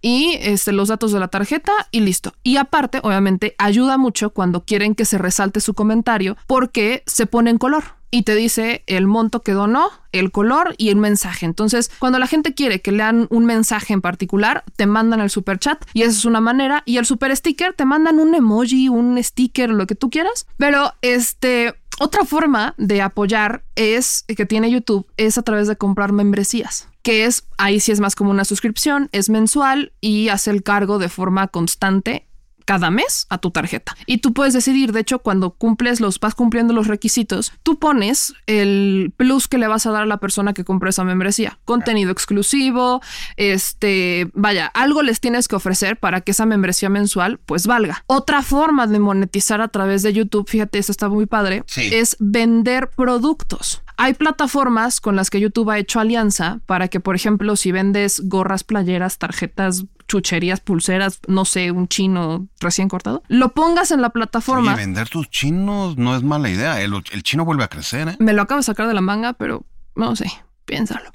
y este, los datos de la tarjeta y listo. Y aparte, obviamente, ayuda mucho cuando quieren que se resalte su comentario porque se pone en color y te dice el monto que donó, el color y el mensaje. Entonces, cuando la gente quiere que lean un mensaje en particular, te mandan el super chat y esa es una manera. Y el super sticker te mandan un emoji, un sticker, lo que tú quieras. Pero este, otra forma de apoyar es que tiene YouTube es a través de comprar membresías, que es ahí sí es más como una suscripción, es mensual y hace el cargo de forma constante cada mes a tu tarjeta. Y tú puedes decidir, de hecho, cuando cumples los, vas cumpliendo los requisitos, tú pones el plus que le vas a dar a la persona que compra esa membresía. Contenido exclusivo, este, vaya, algo les tienes que ofrecer para que esa membresía mensual pues valga. Otra forma de monetizar a través de YouTube, fíjate, eso está muy padre, Sí. es vender productos. Hay plataformas con las que YouTube ha hecho alianza para que, por ejemplo, si vendes gorras, playeras, tarjetas, chucherías, pulseras, no sé, un chino recién cortado, lo pongas en la plataforma. Oye, vender tus chinos no es mala idea. El, el chino vuelve a crecer, ¿eh? Me lo acabo de sacar de la manga, pero no sé, piénsalo.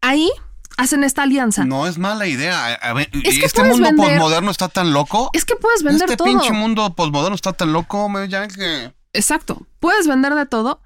Ahí hacen esta alianza. No es mala idea. A- a ver, Es que este mundo vender- posmoderno está tan loco. Es que puedes vender este todo. pinche mundo posmoderno está tan loco, me ya que. Exacto. Puedes vender de todo.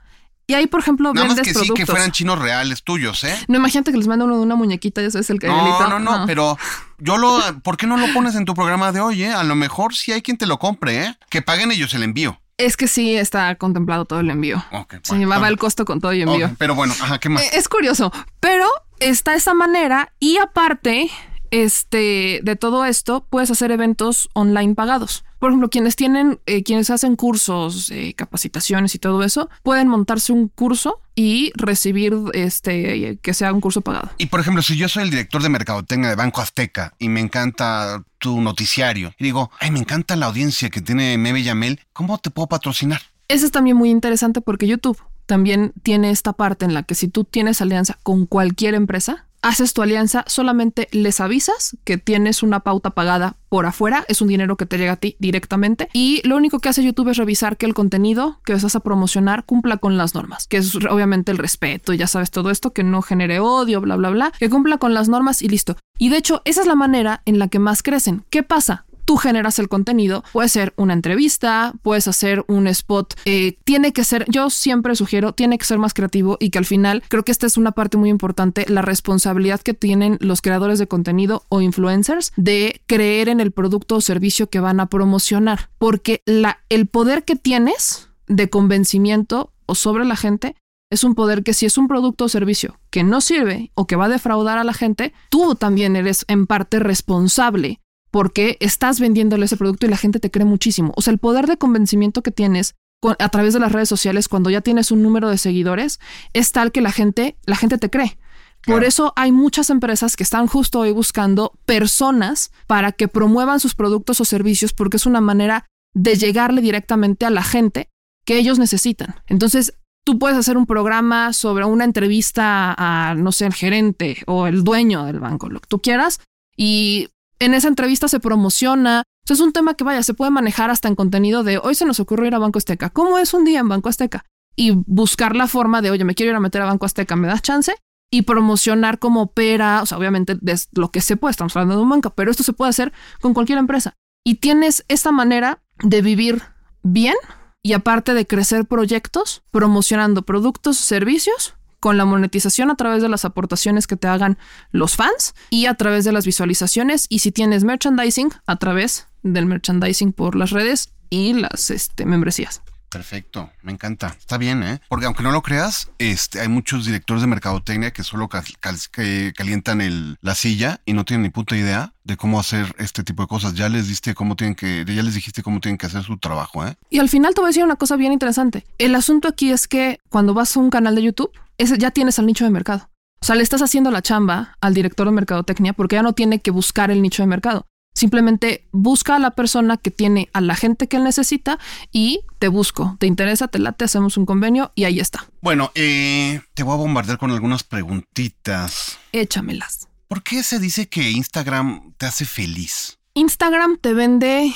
Y ahí, por ejemplo, Nada más que sí, que fueran chinos reales tuyos, ¿eh? No imagínate que les manda uno de una muñequita, ya sabes, el No, cañonito. no, no, pero yo lo. ¿Por qué no lo pones en tu programa de hoy, eh? A lo mejor sí hay quien te lo compre, ¿eh? Que paguen ellos el envío. Es que sí está contemplado todo el envío. Ok, Se bueno, llevaba el costo con todo y envío. Pero bueno, ajá, ¿qué más? Eh, Es curioso, pero está esa manera y aparte, este, de todo esto, puedes hacer eventos online pagados. Por ejemplo, quienes tienen, eh, quienes hacen cursos, eh, capacitaciones y todo eso, pueden montarse un curso y recibir, este, que sea un curso pagado. Y por ejemplo, si yo soy el director de mercadotecnia de Banco Azteca y me encanta tu noticiario y digo, ay, me encanta la audiencia que tiene Meme Yamel, ¿cómo te puedo patrocinar? Eso es también muy interesante porque YouTube también tiene esta parte en la que si tú tienes alianza con cualquier empresa, haces tu alianza, solamente les avisas que tienes una pauta pagada por afuera, es un dinero que te llega a ti directamente y lo único que hace YouTube es revisar que el contenido que vas a promocionar cumpla con las normas, que es obviamente el respeto, ya sabes todo esto, que no genere odio, bla, bla, bla, que cumpla con las normas y listo. Y de hecho, esa es la manera en la que más crecen. ¿Qué pasa? Tú generas el contenido. Puede ser una entrevista, puedes hacer un spot. Eh, tiene que ser, yo siempre sugiero, tiene que ser más creativo y que al final creo que esta es una parte muy importante, la responsabilidad que tienen los creadores de contenido o influencers de creer en el producto o servicio que van a promocionar. Porque el poder que tienes de convencimiento o sobre la gente es un poder que si es un producto o servicio que no sirve o que va a defraudar a la gente, tú también eres en parte responsable porque estás vendiéndole ese producto y la gente te cree muchísimo. O sea, el poder de convencimiento que tienes a través de las redes sociales cuando ya tienes un número de seguidores es tal que la gente, la gente te cree. Por eso hay muchas empresas que están justo hoy buscando personas para que promuevan sus productos o servicios porque es una manera de llegarle directamente a la gente que ellos necesitan. Entonces, tú puedes hacer un programa sobre una entrevista a, no sé, el gerente o el dueño del banco, lo que tú quieras, y en esa entrevista se promociona. es un tema que vaya, se puede manejar hasta en contenido de hoy se nos ocurre ir a Banco Azteca. ¿Cómo es un día en Banco Azteca? Y buscar la forma de, oye, me quiero ir a meter a Banco Azteca, ¿me das chance? Y promocionar como opera, o sea, obviamente es lo que se puede, estamos hablando de un banco, pero esto se puede hacer con cualquier empresa. Y tienes esta manera de vivir bien y aparte de crecer proyectos, promocionando productos, servicios con la monetización a través de las aportaciones que te hagan los fans y a través de las visualizaciones y si tienes merchandising a través del merchandising por las redes y las este, membresías. Perfecto, me encanta. Está bien, ¿eh? Porque aunque no lo creas, este, hay muchos directores de mercadotecnia que solo calientan el, la silla y no tienen ni puta idea de cómo hacer este tipo de cosas. Ya les diste cómo tienen que, ya les dijiste cómo tienen que hacer su trabajo, ¿eh? Y al final te voy a decir una cosa bien interesante. El asunto aquí es que cuando vas a un canal de YouTube, ese ya tienes al nicho de mercado. O sea, le estás haciendo la chamba al director de mercadotecnia porque ya no tiene que buscar el nicho de mercado. Simplemente busca a la persona que tiene a la gente que él necesita y te busco. ¿Te interesa? Te late, hacemos un convenio y ahí está. Bueno, eh, te voy a bombardear con algunas preguntitas. Échamelas. ¿Por qué se dice que Instagram te hace feliz? Instagram te vende,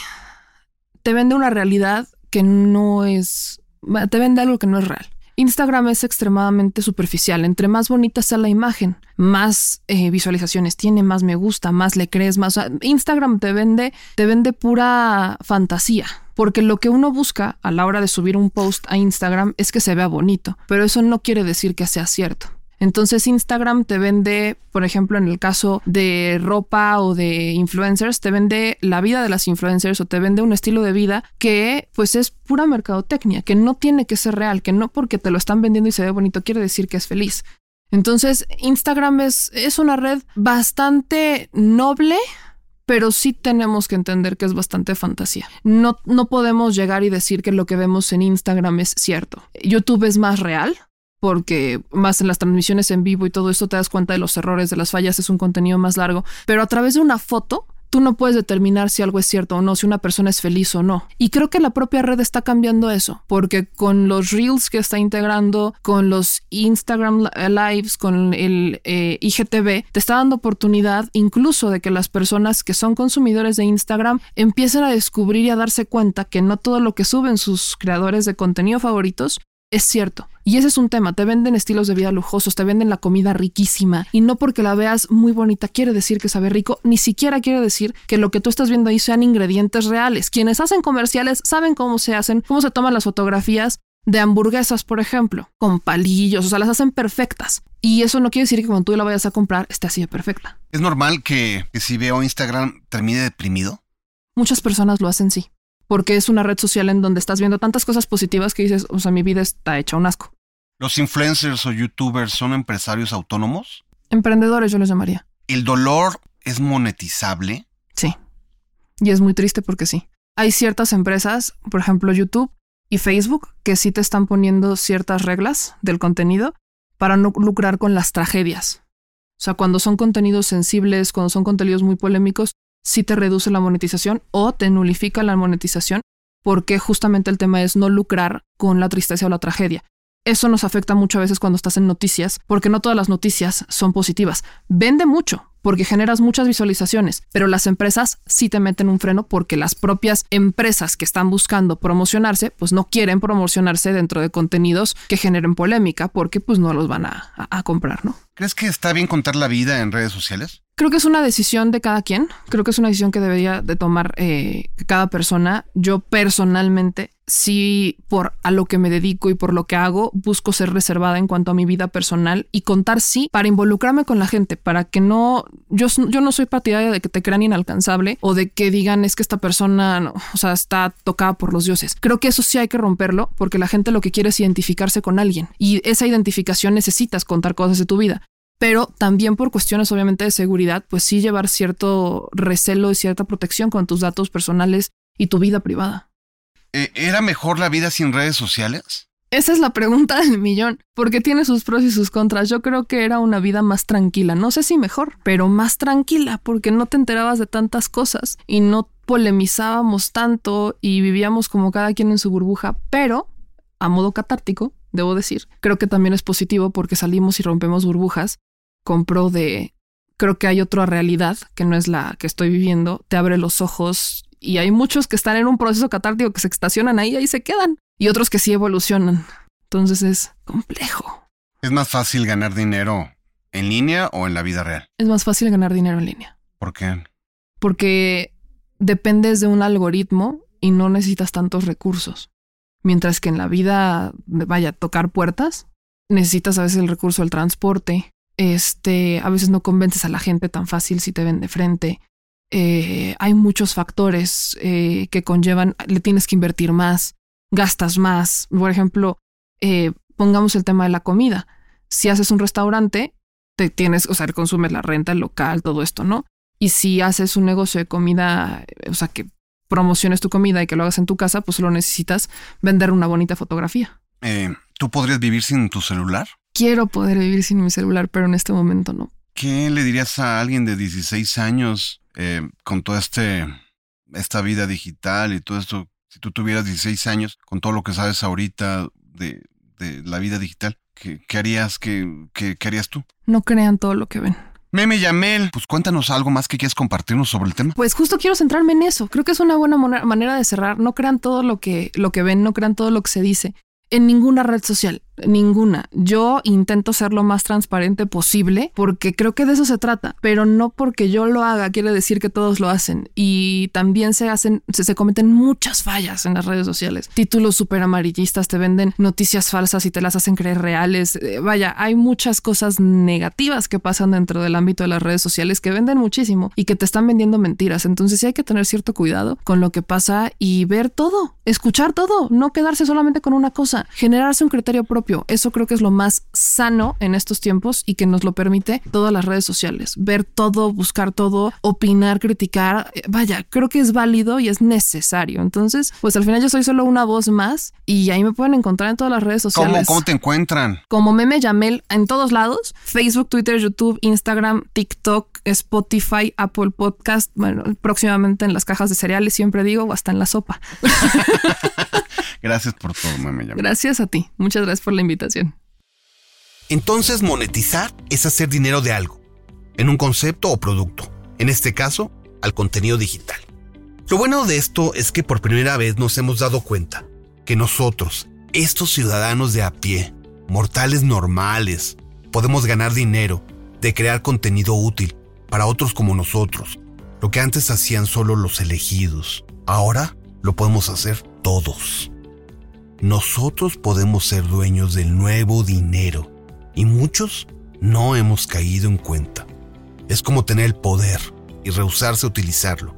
te vende una realidad que no es, te vende algo que no es real. Instagram es extremadamente superficial. Entre más bonita sea la imagen, más eh, visualizaciones tiene, más me gusta, más le crees, más. Instagram te vende, te vende pura fantasía. Porque lo que uno busca a la hora de subir un post a Instagram es que se vea bonito, pero eso no quiere decir que sea cierto. Entonces Instagram te vende, por ejemplo, en el caso de ropa o de influencers, te vende la vida de las influencers o te vende un estilo de vida que pues es pura mercadotecnia, que no tiene que ser real, que no porque te lo están vendiendo y se ve bonito quiere decir que es feliz. Entonces Instagram es, es una red bastante noble, pero sí tenemos que entender que es bastante fantasía. No, no podemos llegar y decir que lo que vemos en Instagram es cierto. YouTube es más real, porque más en las transmisiones en vivo y todo esto te das cuenta de los errores, de las fallas, es un contenido más largo, pero a través de una foto tú no puedes determinar si algo es cierto o no, si una persona es feliz o no. Y creo que la propia red está cambiando eso, porque con los reels que está integrando, con los Instagram Lives, con el eh, IGTV, te está dando oportunidad incluso de que las personas que son consumidores de Instagram empiecen a descubrir y a darse cuenta que no todo lo que suben sus creadores de contenido favoritos es cierto. Y ese es un tema, te venden estilos de vida lujosos, te venden la comida riquísima y no porque la veas muy bonita quiere decir que sabe rico, ni siquiera quiere decir que lo que tú estás viendo ahí sean ingredientes reales. Quienes hacen comerciales saben cómo se hacen, cómo se toman las fotografías de hamburguesas, por ejemplo, con palillos, o sea, las hacen perfectas. Y eso no quiere decir que cuando tú la vayas a comprar esté así de perfecta. ¿Es normal que, que si veo Instagram termine deprimido? Muchas personas lo hacen, sí porque es una red social en donde estás viendo tantas cosas positivas que dices, o sea, mi vida está hecha un asco. ¿Los influencers o youtubers son empresarios autónomos? Emprendedores yo les llamaría. ¿El dolor es monetizable? Sí. Y es muy triste porque sí. Hay ciertas empresas, por ejemplo YouTube y Facebook, que sí te están poniendo ciertas reglas del contenido para no lucrar con las tragedias. O sea, cuando son contenidos sensibles, cuando son contenidos muy polémicos, si te reduce la monetización o te nulifica la monetización porque justamente el tema es no lucrar con la tristeza o la tragedia. Eso nos afecta mucho a veces cuando estás en noticias, porque no todas las noticias son positivas. Vende mucho, porque generas muchas visualizaciones, pero las empresas sí te meten un freno porque las propias empresas que están buscando promocionarse, pues no quieren promocionarse dentro de contenidos que generen polémica porque pues no los van a, a comprar, ¿no? ¿Crees que está bien contar la vida en redes sociales? Creo que es una decisión de cada quien. Creo que es una decisión que debería de tomar eh, cada persona. Yo personalmente, sí, por a lo que me dedico y por lo que hago, busco ser reservada en cuanto a mi vida personal y contar sí para involucrarme con la gente, para que no, yo, yo no soy partidaria de que te crean inalcanzable o de que digan es que esta persona, no, o sea, está tocada por los dioses. Creo que eso sí hay que romperlo porque la gente lo que quiere es identificarse con alguien y esa identificación necesitas contar cosas de tu vida pero también por cuestiones obviamente de seguridad, pues sí llevar cierto recelo y cierta protección con tus datos personales y tu vida privada. Eh, ¿Era mejor la vida sin redes sociales? Esa es la pregunta del millón, porque tiene sus pros y sus contras. Yo creo que era una vida más tranquila, no sé si mejor, pero más tranquila, porque no te enterabas de tantas cosas y no polemizábamos tanto y vivíamos como cada quien en su burbuja, pero a modo catártico, debo decir, creo que también es positivo porque salimos y rompemos burbujas compro de creo que hay otra realidad que no es la que estoy viviendo, te abre los ojos y hay muchos que están en un proceso catártico que se estacionan ahí y ahí se quedan y otros que sí evolucionan. Entonces es complejo. ¿Es más fácil ganar dinero en línea o en la vida real? Es más fácil ganar dinero en línea. ¿Por qué? Porque dependes de un algoritmo y no necesitas tantos recursos. Mientras que en la vida, vaya, tocar puertas, necesitas a veces el recurso del transporte, este, a veces no convences a la gente tan fácil si te ven de frente. Eh, hay muchos factores eh, que conllevan, le tienes que invertir más, gastas más. Por ejemplo, eh, pongamos el tema de la comida. Si haces un restaurante, te tienes, o sea, consumes la renta, el local, todo esto, ¿no? Y si haces un negocio de comida, o sea, que promociones tu comida y que lo hagas en tu casa, pues solo necesitas vender una bonita fotografía. ¿Tú podrías vivir sin tu celular? quiero poder vivir sin mi celular, pero en este momento no. ¿Qué le dirías a alguien de 16 años eh, con toda este, esta vida digital y todo esto? Si tú tuvieras 16 años, con todo lo que sabes ahorita de, la vida digital, ¿qué, harías, qué, qué, harías tú? No crean todo lo que ven. Meme Yamel, pues cuéntanos algo más que quieras compartirnos sobre el tema. Pues justo quiero centrarme en eso. Creo que es una buena manera de cerrar. No crean todo lo que, lo que ven, no crean todo lo que se dice. En ninguna red social ninguna. Yo intento ser lo más transparente posible porque creo que de eso se trata, pero no porque yo lo haga quiere decir que todos lo hacen. Y también se hacen, se, cometen muchas fallas en las redes sociales. Títulos súper amarillistas te venden noticias falsas y te las hacen creer reales. Eh, vaya, hay muchas cosas negativas que pasan dentro del ámbito de las redes sociales que venden muchísimo y que te están vendiendo mentiras. Entonces sí hay que tener cierto cuidado con lo que pasa y ver todo, escuchar todo, no quedarse solamente con una cosa, generarse un criterio propio eso creo que es lo más sano en estos tiempos y que nos lo permite todas las redes sociales. Ver todo, buscar todo, opinar, criticar. Eh, vaya, creo que es válido y es necesario. Entonces, pues al final yo soy solo una voz más y ahí me pueden encontrar en todas las redes sociales. ¿Cómo, cómo te encuentran? Como meme Yamel en todos lados. Facebook, Twitter, YouTube, Instagram, TikTok, Spotify, Apple Podcast. Bueno, próximamente en las cajas de cereales, siempre digo, o hasta en la sopa. [LAUGHS] [LAUGHS] Gracias por todo, meme Yamel. Gracias a ti. Muchas gracias por invitación. Entonces, monetizar es hacer dinero de algo, en un concepto o producto, en este caso, al contenido digital. Lo bueno de esto es que por primera vez nos hemos dado cuenta que nosotros, estos ciudadanos de a pie, mortales normales, podemos ganar dinero de crear contenido útil para otros como nosotros. Lo que antes hacían solo los elegidos, ahora lo podemos hacer todos. Nosotros podemos ser dueños del nuevo dinero y muchos no hemos caído en cuenta. Es como tener el poder y rehusarse a utilizarlo.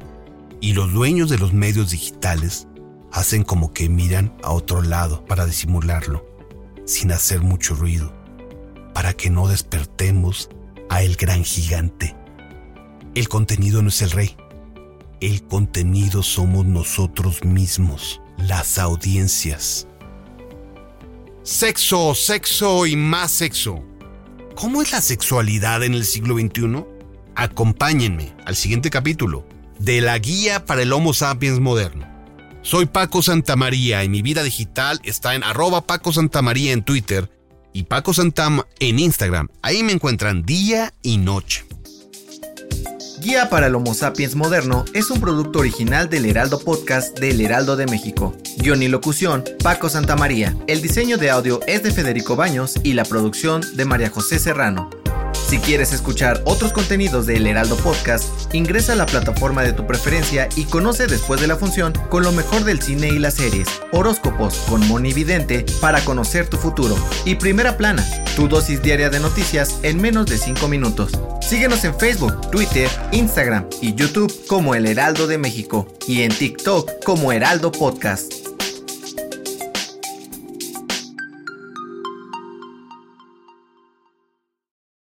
Y los dueños de los medios digitales hacen como que miran a otro lado para disimularlo, sin hacer mucho ruido, para que no despertemos a el gran gigante. El contenido no es el rey. El contenido somos nosotros mismos, las audiencias. Sexo, sexo y más sexo. ¿Cómo es la sexualidad en el siglo XXI? Acompáñenme al siguiente capítulo de la guía para el Homo sapiens moderno. Soy Paco Santamaría y mi vida digital está en arroba Paco Santamaría en Twitter y Paco Santam en Instagram. Ahí me encuentran día y noche. Guía para el Homo sapiens moderno es un producto original del Heraldo Podcast del Heraldo de México. Guión y locución, Paco Santamaría. El diseño de audio es de Federico Baños y la producción de María José Serrano. Si quieres escuchar otros contenidos de El Heraldo Podcast, ingresa a la plataforma de tu preferencia y conoce después de la función con lo mejor del cine y las series, horóscopos con Moni Vidente para conocer tu futuro y Primera Plana, tu dosis diaria de noticias en menos de 5 minutos. Síguenos en Facebook, Twitter, Instagram y YouTube como El Heraldo de México y en TikTok como Heraldo Podcast.